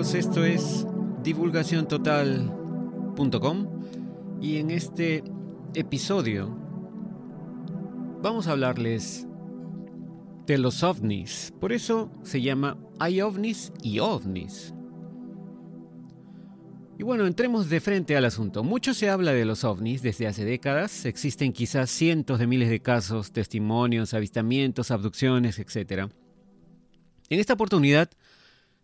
esto es divulgaciontotal.com y en este episodio vamos a hablarles de los ovnis. Por eso se llama Hay ovnis y ovnis. Y bueno, entremos de frente al asunto. Mucho se habla de los ovnis desde hace décadas. Existen quizás cientos de miles de casos, testimonios, avistamientos, abducciones, etc. En esta oportunidad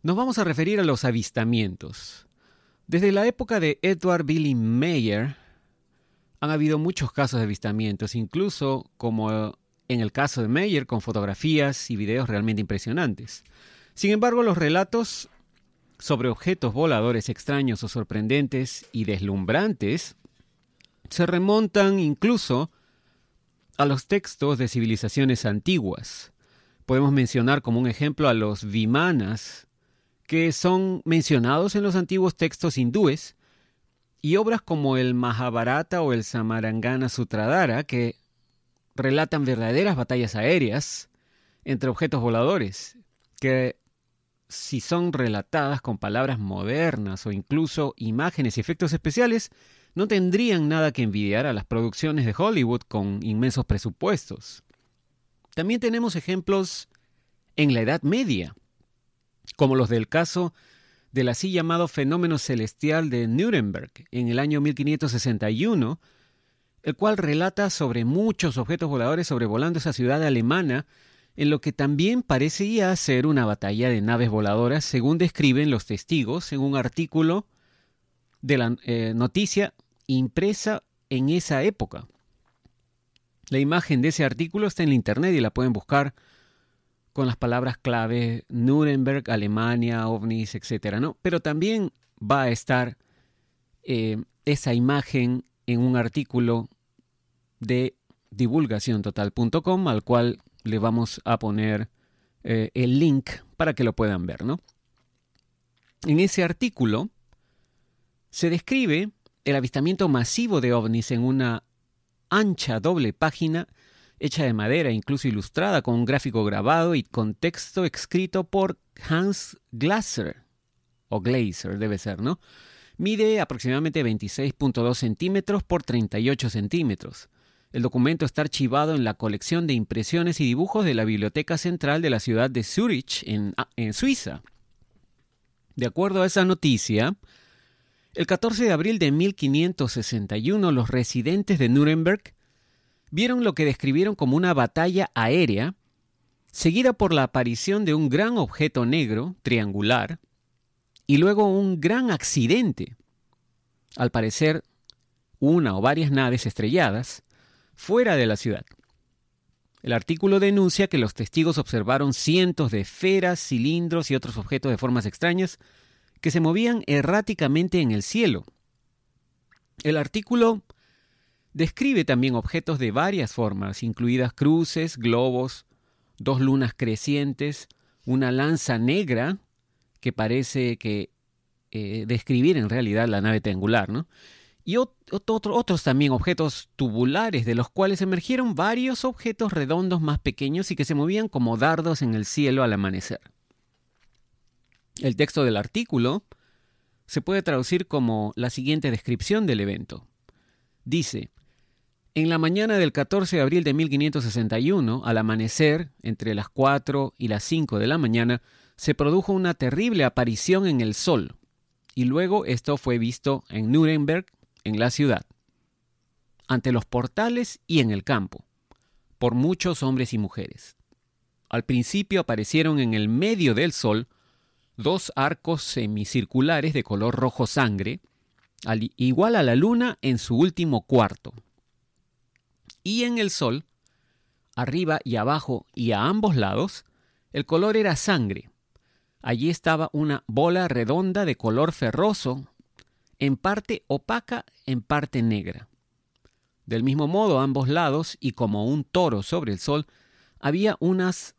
nos vamos a referir a los avistamientos. Desde la época de Edward Billy Mayer han habido muchos casos de avistamientos, incluso como en el caso de Mayer, con fotografías y videos realmente impresionantes. Sin embargo, los relatos sobre objetos voladores extraños o sorprendentes y deslumbrantes se remontan incluso a los textos de civilizaciones antiguas. Podemos mencionar como un ejemplo a los vimanas, que son mencionados en los antiguos textos hindúes, y obras como el Mahabharata o el Samarangana Sutradhara, que relatan verdaderas batallas aéreas entre objetos voladores, que si son relatadas con palabras modernas o incluso imágenes y efectos especiales, no tendrían nada que envidiar a las producciones de Hollywood con inmensos presupuestos. También tenemos ejemplos en la Edad Media, como los del caso del así llamado fenómeno celestial de Nuremberg en el año 1561, el cual relata sobre muchos objetos voladores sobrevolando esa ciudad alemana, en lo que también parecía ser una batalla de naves voladoras, según describen los testigos en un artículo de la eh, noticia impresa en esa época. La imagen de ese artículo está en la internet y la pueden buscar con las palabras clave Nuremberg, Alemania, ovnis, etcétera, ¿no? Pero también va a estar eh, esa imagen en un artículo de divulgaciontotal.com al cual le vamos a poner eh, el link para que lo puedan ver, ¿no? En ese artículo se describe el avistamiento masivo de ovnis en una ancha doble página hecha de madera, incluso ilustrada con un gráfico grabado y con texto escrito por Hans Glaser, o Glaser debe ser, ¿no? Mide aproximadamente 26.2 centímetros por 38 centímetros. El documento está archivado en la colección de impresiones y dibujos de la Biblioteca Central de la ciudad de Zurich, en, en Suiza. De acuerdo a esa noticia, el 14 de abril de 1561 los residentes de Nuremberg vieron lo que describieron como una batalla aérea, seguida por la aparición de un gran objeto negro, triangular, y luego un gran accidente. Al parecer, una o varias naves estrelladas fuera de la ciudad. El artículo denuncia que los testigos observaron cientos de esferas, cilindros y otros objetos de formas extrañas que se movían erráticamente en el cielo. El artículo describe también objetos de varias formas, incluidas cruces, globos, dos lunas crecientes, una lanza negra que parece que eh, describir en realidad la nave triangular, ¿no? y otros también objetos tubulares, de los cuales emergieron varios objetos redondos más pequeños y que se movían como dardos en el cielo al amanecer. El texto del artículo se puede traducir como la siguiente descripción del evento. Dice, en la mañana del 14 de abril de 1561, al amanecer, entre las 4 y las 5 de la mañana, se produjo una terrible aparición en el sol, y luego esto fue visto en Nuremberg, en la ciudad, ante los portales y en el campo, por muchos hombres y mujeres. Al principio aparecieron en el medio del sol dos arcos semicirculares de color rojo sangre, igual a la luna en su último cuarto. Y en el sol, arriba y abajo y a ambos lados, el color era sangre. Allí estaba una bola redonda de color ferroso, en parte opaca, en parte negra. Del mismo modo, a ambos lados, y como un toro sobre el sol, había unas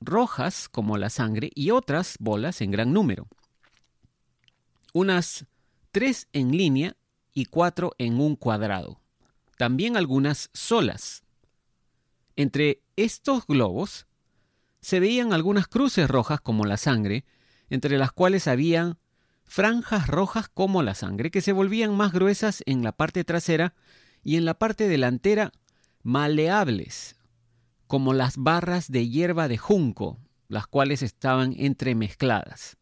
rojas como la sangre y otras bolas en gran número. Unas tres en línea y cuatro en un cuadrado. También algunas solas. Entre estos globos se veían algunas cruces rojas como la sangre entre las cuales habían franjas rojas como la sangre, que se volvían más gruesas en la parte trasera y en la parte delantera maleables, como las barras de hierba de junco, las cuales estaban entremezcladas.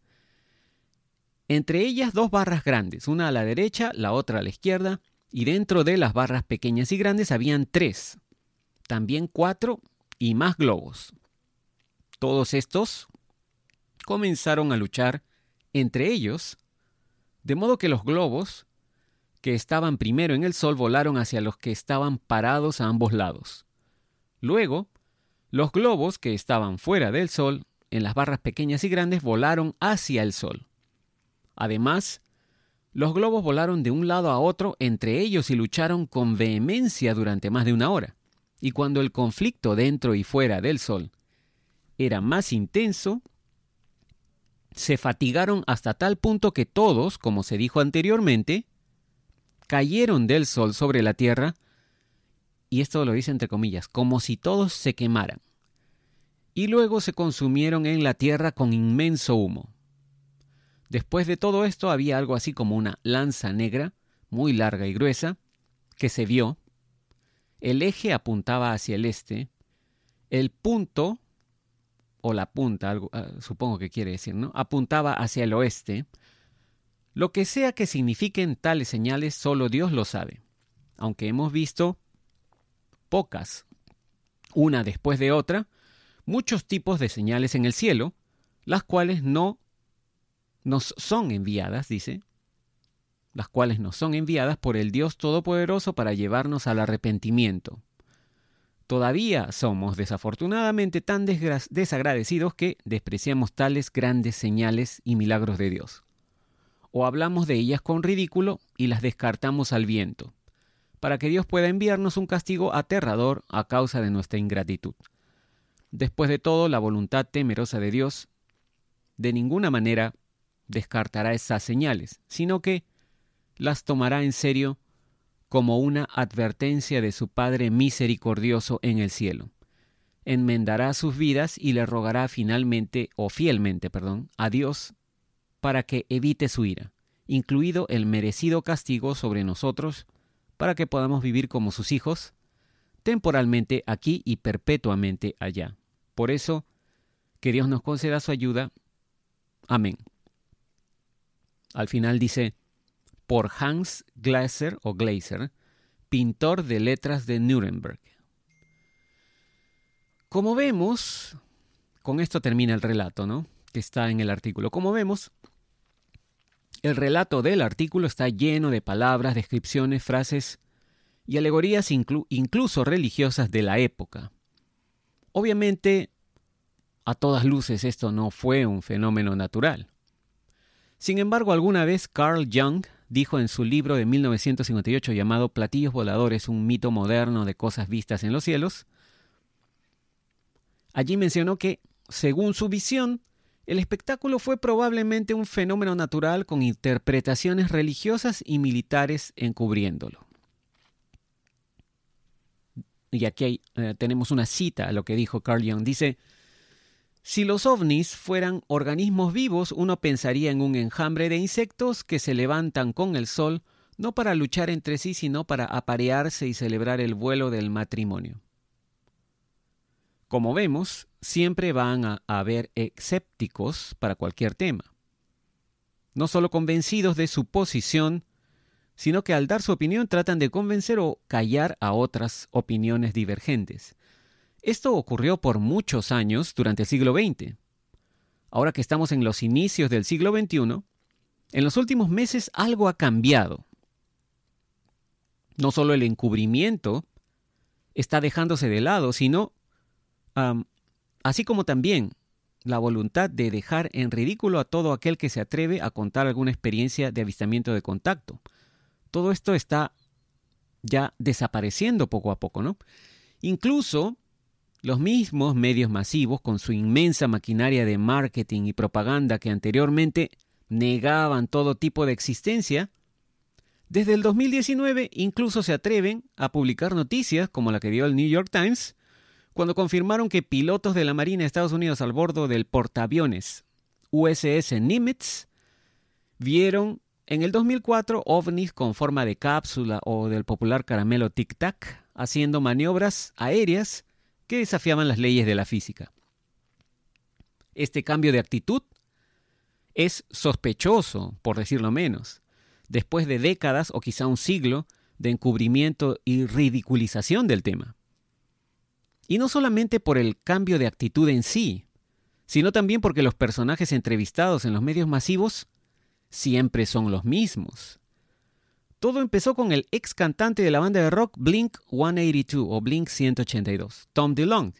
Entre ellas dos barras grandes, una a la derecha, la otra a la izquierda, y dentro de las barras pequeñas y grandes habían tres, también cuatro y más globos. Todos estos comenzaron a luchar entre ellos, de modo que los globos que estaban primero en el sol volaron hacia los que estaban parados a ambos lados. Luego, los globos que estaban fuera del sol, en las barras pequeñas y grandes, volaron hacia el sol. Además, los globos volaron de un lado a otro entre ellos y lucharon con vehemencia durante más de una hora. Y cuando el conflicto dentro y fuera del sol era más intenso, se fatigaron hasta tal punto que todos, como se dijo anteriormente, cayeron del sol sobre la tierra, y esto lo dice entre comillas, como si todos se quemaran, y luego se consumieron en la tierra con inmenso humo. Después de todo esto había algo así como una lanza negra, muy larga y gruesa, que se vio. El eje apuntaba hacia el este, el punto, o la punta, algo, ah, supongo que quiere decir, ¿no? Apuntaba hacia el oeste, lo que sea que signifiquen tales señales, solo Dios lo sabe. Aunque hemos visto pocas, una después de otra, muchos tipos de señales en el cielo, las cuales no nos son enviadas, dice, las cuales nos son enviadas por el Dios Todopoderoso para llevarnos al arrepentimiento. Todavía somos desafortunadamente tan desagradecidos que despreciamos tales grandes señales y milagros de Dios o hablamos de ellas con ridículo y las descartamos al viento, para que Dios pueda enviarnos un castigo aterrador a causa de nuestra ingratitud. Después de todo, la voluntad temerosa de Dios de ninguna manera descartará esas señales, sino que las tomará en serio como una advertencia de su Padre misericordioso en el cielo. Enmendará sus vidas y le rogará finalmente o fielmente, perdón, a Dios para que evite su ira, incluido el merecido castigo sobre nosotros, para que podamos vivir como sus hijos, temporalmente aquí y perpetuamente allá. Por eso, que Dios nos conceda su ayuda. Amén. Al final dice, por Hans Glaser o Glaser, pintor de letras de Nuremberg. Como vemos, con esto termina el relato, ¿no? Que está en el artículo. Como vemos, el relato del artículo está lleno de palabras, descripciones, frases y alegorías incluso religiosas de la época. Obviamente, a todas luces esto no fue un fenómeno natural. Sin embargo, alguna vez Carl Jung dijo en su libro de 1958 llamado Platillos Voladores, un mito moderno de cosas vistas en los cielos, allí mencionó que, según su visión, el espectáculo fue probablemente un fenómeno natural con interpretaciones religiosas y militares encubriéndolo. Y aquí eh, tenemos una cita a lo que dijo Carl Jung. Dice, si los ovnis fueran organismos vivos, uno pensaría en un enjambre de insectos que se levantan con el sol, no para luchar entre sí, sino para aparearse y celebrar el vuelo del matrimonio. Como vemos, siempre van a haber escépticos para cualquier tema. No solo convencidos de su posición, sino que al dar su opinión tratan de convencer o callar a otras opiniones divergentes. Esto ocurrió por muchos años durante el siglo XX. Ahora que estamos en los inicios del siglo XXI, en los últimos meses algo ha cambiado. No solo el encubrimiento está dejándose de lado, sino así como también la voluntad de dejar en ridículo a todo aquel que se atreve a contar alguna experiencia de avistamiento de contacto. Todo esto está ya desapareciendo poco a poco, ¿no? Incluso los mismos medios masivos, con su inmensa maquinaria de marketing y propaganda que anteriormente negaban todo tipo de existencia, desde el 2019 incluso se atreven a publicar noticias como la que dio el New York Times, cuando confirmaron que pilotos de la Marina de Estados Unidos al bordo del portaaviones USS Nimitz vieron en el 2004 ovnis con forma de cápsula o del popular caramelo Tic Tac haciendo maniobras aéreas que desafiaban las leyes de la física. Este cambio de actitud es sospechoso, por decirlo menos, después de décadas o quizá un siglo de encubrimiento y ridiculización del tema. Y no solamente por el cambio de actitud en sí, sino también porque los personajes entrevistados en los medios masivos siempre son los mismos. Todo empezó con el ex cantante de la banda de rock Blink 182 o Blink 182, Tom DeLonge,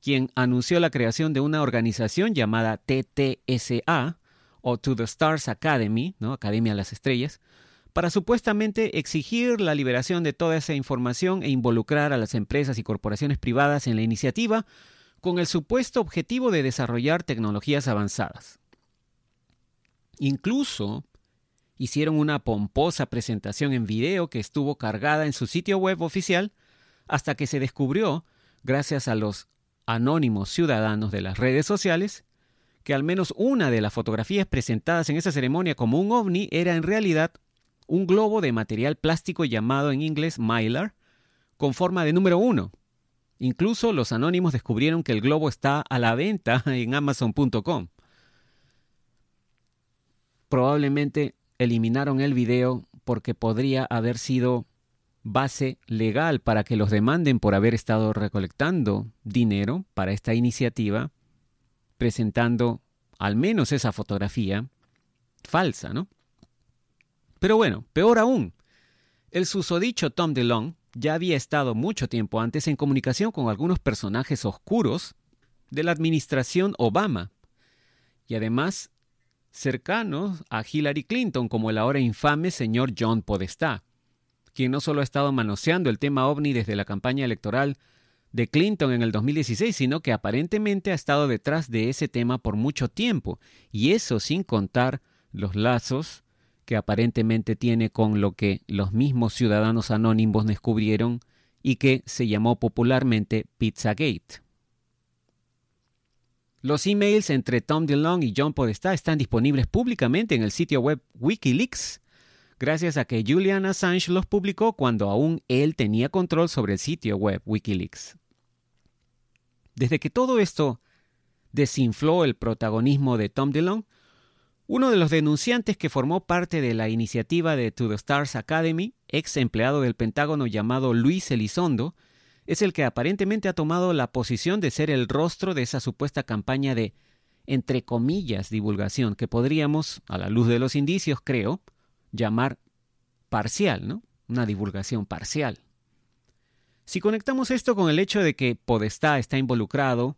quien anunció la creación de una organización llamada TTSA o To the Stars Academy, ¿no? Academia de las Estrellas, para supuestamente exigir la liberación de toda esa información e involucrar a las empresas y corporaciones privadas en la iniciativa con el supuesto objetivo de desarrollar tecnologías avanzadas. Incluso hicieron una pomposa presentación en video que estuvo cargada en su sitio web oficial hasta que se descubrió, gracias a los anónimos ciudadanos de las redes sociales, que al menos una de las fotografías presentadas en esa ceremonia como un ovni era en realidad un globo de material plástico llamado en inglés mylar, con forma de número uno. Incluso los anónimos descubrieron que el globo está a la venta en amazon.com. Probablemente eliminaron el video porque podría haber sido base legal para que los demanden por haber estado recolectando dinero para esta iniciativa, presentando al menos esa fotografía falsa, ¿no? Pero bueno, peor aún, el susodicho Tom DeLong ya había estado mucho tiempo antes en comunicación con algunos personajes oscuros de la administración Obama y además cercanos a Hillary Clinton como el ahora infame señor John Podestá, quien no solo ha estado manoseando el tema ovni desde la campaña electoral de Clinton en el 2016, sino que aparentemente ha estado detrás de ese tema por mucho tiempo, y eso sin contar los lazos que aparentemente tiene con lo que los mismos ciudadanos anónimos descubrieron y que se llamó popularmente Pizzagate. Los emails entre Tom DeLong y John Podesta están disponibles públicamente en el sitio web Wikileaks, gracias a que Julian Assange los publicó cuando aún él tenía control sobre el sitio web Wikileaks. Desde que todo esto desinfló el protagonismo de Tom DeLong, uno de los denunciantes que formó parte de la iniciativa de To the Stars Academy, ex empleado del Pentágono llamado Luis Elizondo, es el que aparentemente ha tomado la posición de ser el rostro de esa supuesta campaña de, entre comillas, divulgación, que podríamos, a la luz de los indicios, creo, llamar parcial, ¿no? Una divulgación parcial. Si conectamos esto con el hecho de que Podestá está involucrado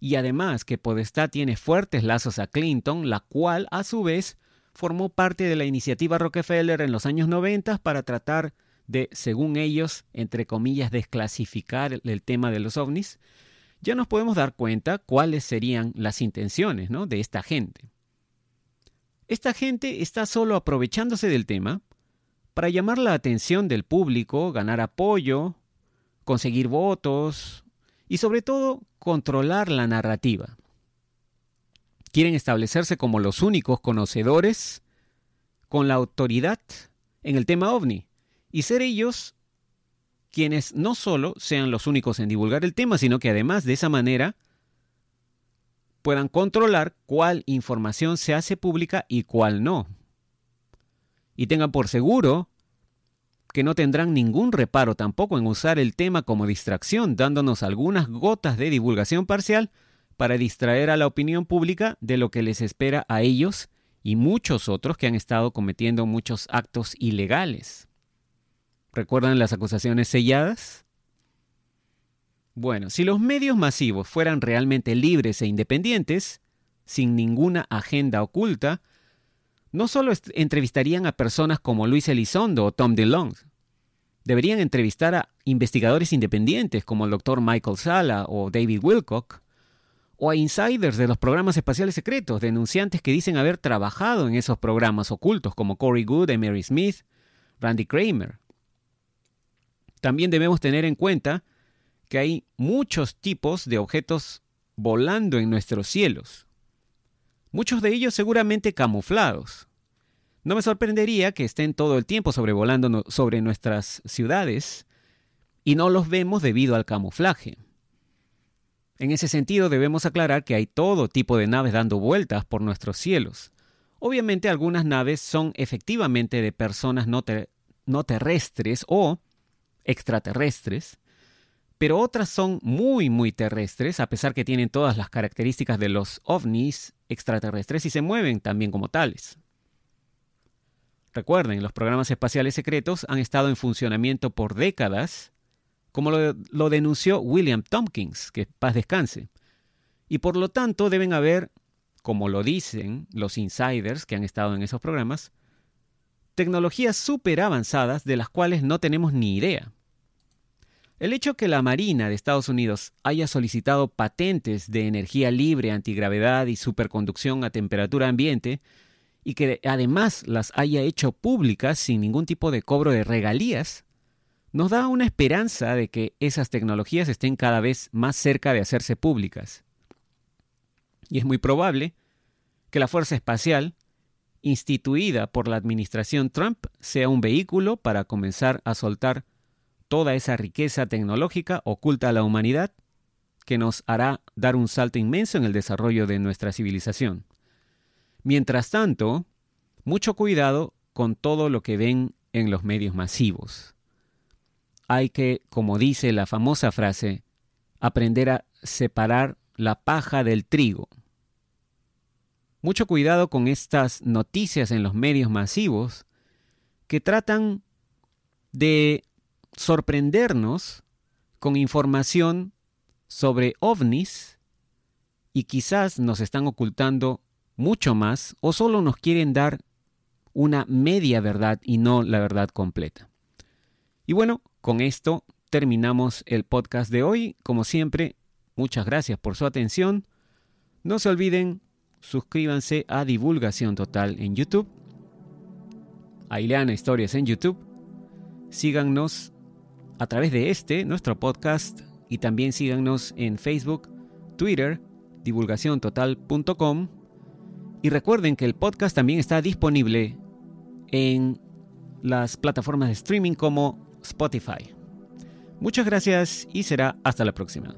y además que Podestá tiene fuertes lazos a Clinton, la cual a su vez formó parte de la iniciativa Rockefeller en los años 90 para tratar de, según ellos, entre comillas, desclasificar el tema de los ovnis, ya nos podemos dar cuenta cuáles serían las intenciones ¿no? de esta gente. Esta gente está solo aprovechándose del tema para llamar la atención del público, ganar apoyo, conseguir votos y sobre todo controlar la narrativa. Quieren establecerse como los únicos conocedores con la autoridad en el tema ovni y ser ellos quienes no solo sean los únicos en divulgar el tema, sino que además de esa manera puedan controlar cuál información se hace pública y cuál no. Y tengan por seguro que no tendrán ningún reparo tampoco en usar el tema como distracción, dándonos algunas gotas de divulgación parcial para distraer a la opinión pública de lo que les espera a ellos y muchos otros que han estado cometiendo muchos actos ilegales. ¿Recuerdan las acusaciones selladas? Bueno, si los medios masivos fueran realmente libres e independientes, sin ninguna agenda oculta, no solo entrevistarían a personas como Luis Elizondo o Tom DeLong, deberían entrevistar a investigadores independientes como el doctor Michael Sala o David Wilcock, o a insiders de los programas espaciales secretos, denunciantes que dicen haber trabajado en esos programas ocultos como Corey Good, Emery Smith, Randy Kramer. También debemos tener en cuenta que hay muchos tipos de objetos volando en nuestros cielos muchos de ellos seguramente camuflados. No me sorprendería que estén todo el tiempo sobrevolando sobre nuestras ciudades y no los vemos debido al camuflaje. En ese sentido debemos aclarar que hay todo tipo de naves dando vueltas por nuestros cielos. Obviamente algunas naves son efectivamente de personas no, no terrestres o extraterrestres, pero otras son muy, muy terrestres, a pesar que tienen todas las características de los ovnis extraterrestres y se mueven también como tales. Recuerden, los programas espaciales secretos han estado en funcionamiento por décadas, como lo, denunció William Tompkins, que paz descanse. Y por lo tanto deben haber, como lo dicen los insiders que han estado en esos programas, tecnologías súper avanzadas de las cuales no tenemos ni idea. El hecho que la Marina de Estados Unidos haya solicitado patentes de energía libre, antigravedad y superconducción a temperatura ambiente, y que además las haya hecho públicas sin ningún tipo de cobro de regalías, nos da una esperanza de que esas tecnologías estén cada vez más cerca de hacerse públicas. Y es muy probable que la Fuerza Espacial, instituida por la administración Trump, sea un vehículo para comenzar a soltar toda esa riqueza tecnológica oculta a la humanidad que nos hará dar un salto inmenso en el desarrollo de nuestra civilización. Mientras tanto, mucho cuidado con todo lo que ven en los medios masivos. Hay que, como dice la famosa frase, aprender a separar la paja del trigo. Mucho cuidado con estas noticias en los medios masivos que tratan de sorprendernos con información sobre ovnis y quizás nos están ocultando mucho más o solo nos quieren dar una media verdad y no la verdad completa. Y bueno, con esto terminamos el podcast de hoy. Como siempre, muchas gracias por su atención. No se olviden, suscríbanse a Divulgación Total en YouTube. Aileana Historias en YouTube. Síganos a través de este, nuestro podcast, y también síganos en Facebook, Twitter, divulgaciontotal.com. Y recuerden que el podcast también está disponible en las plataformas de streaming como Spotify. Muchas gracias y será hasta la próxima.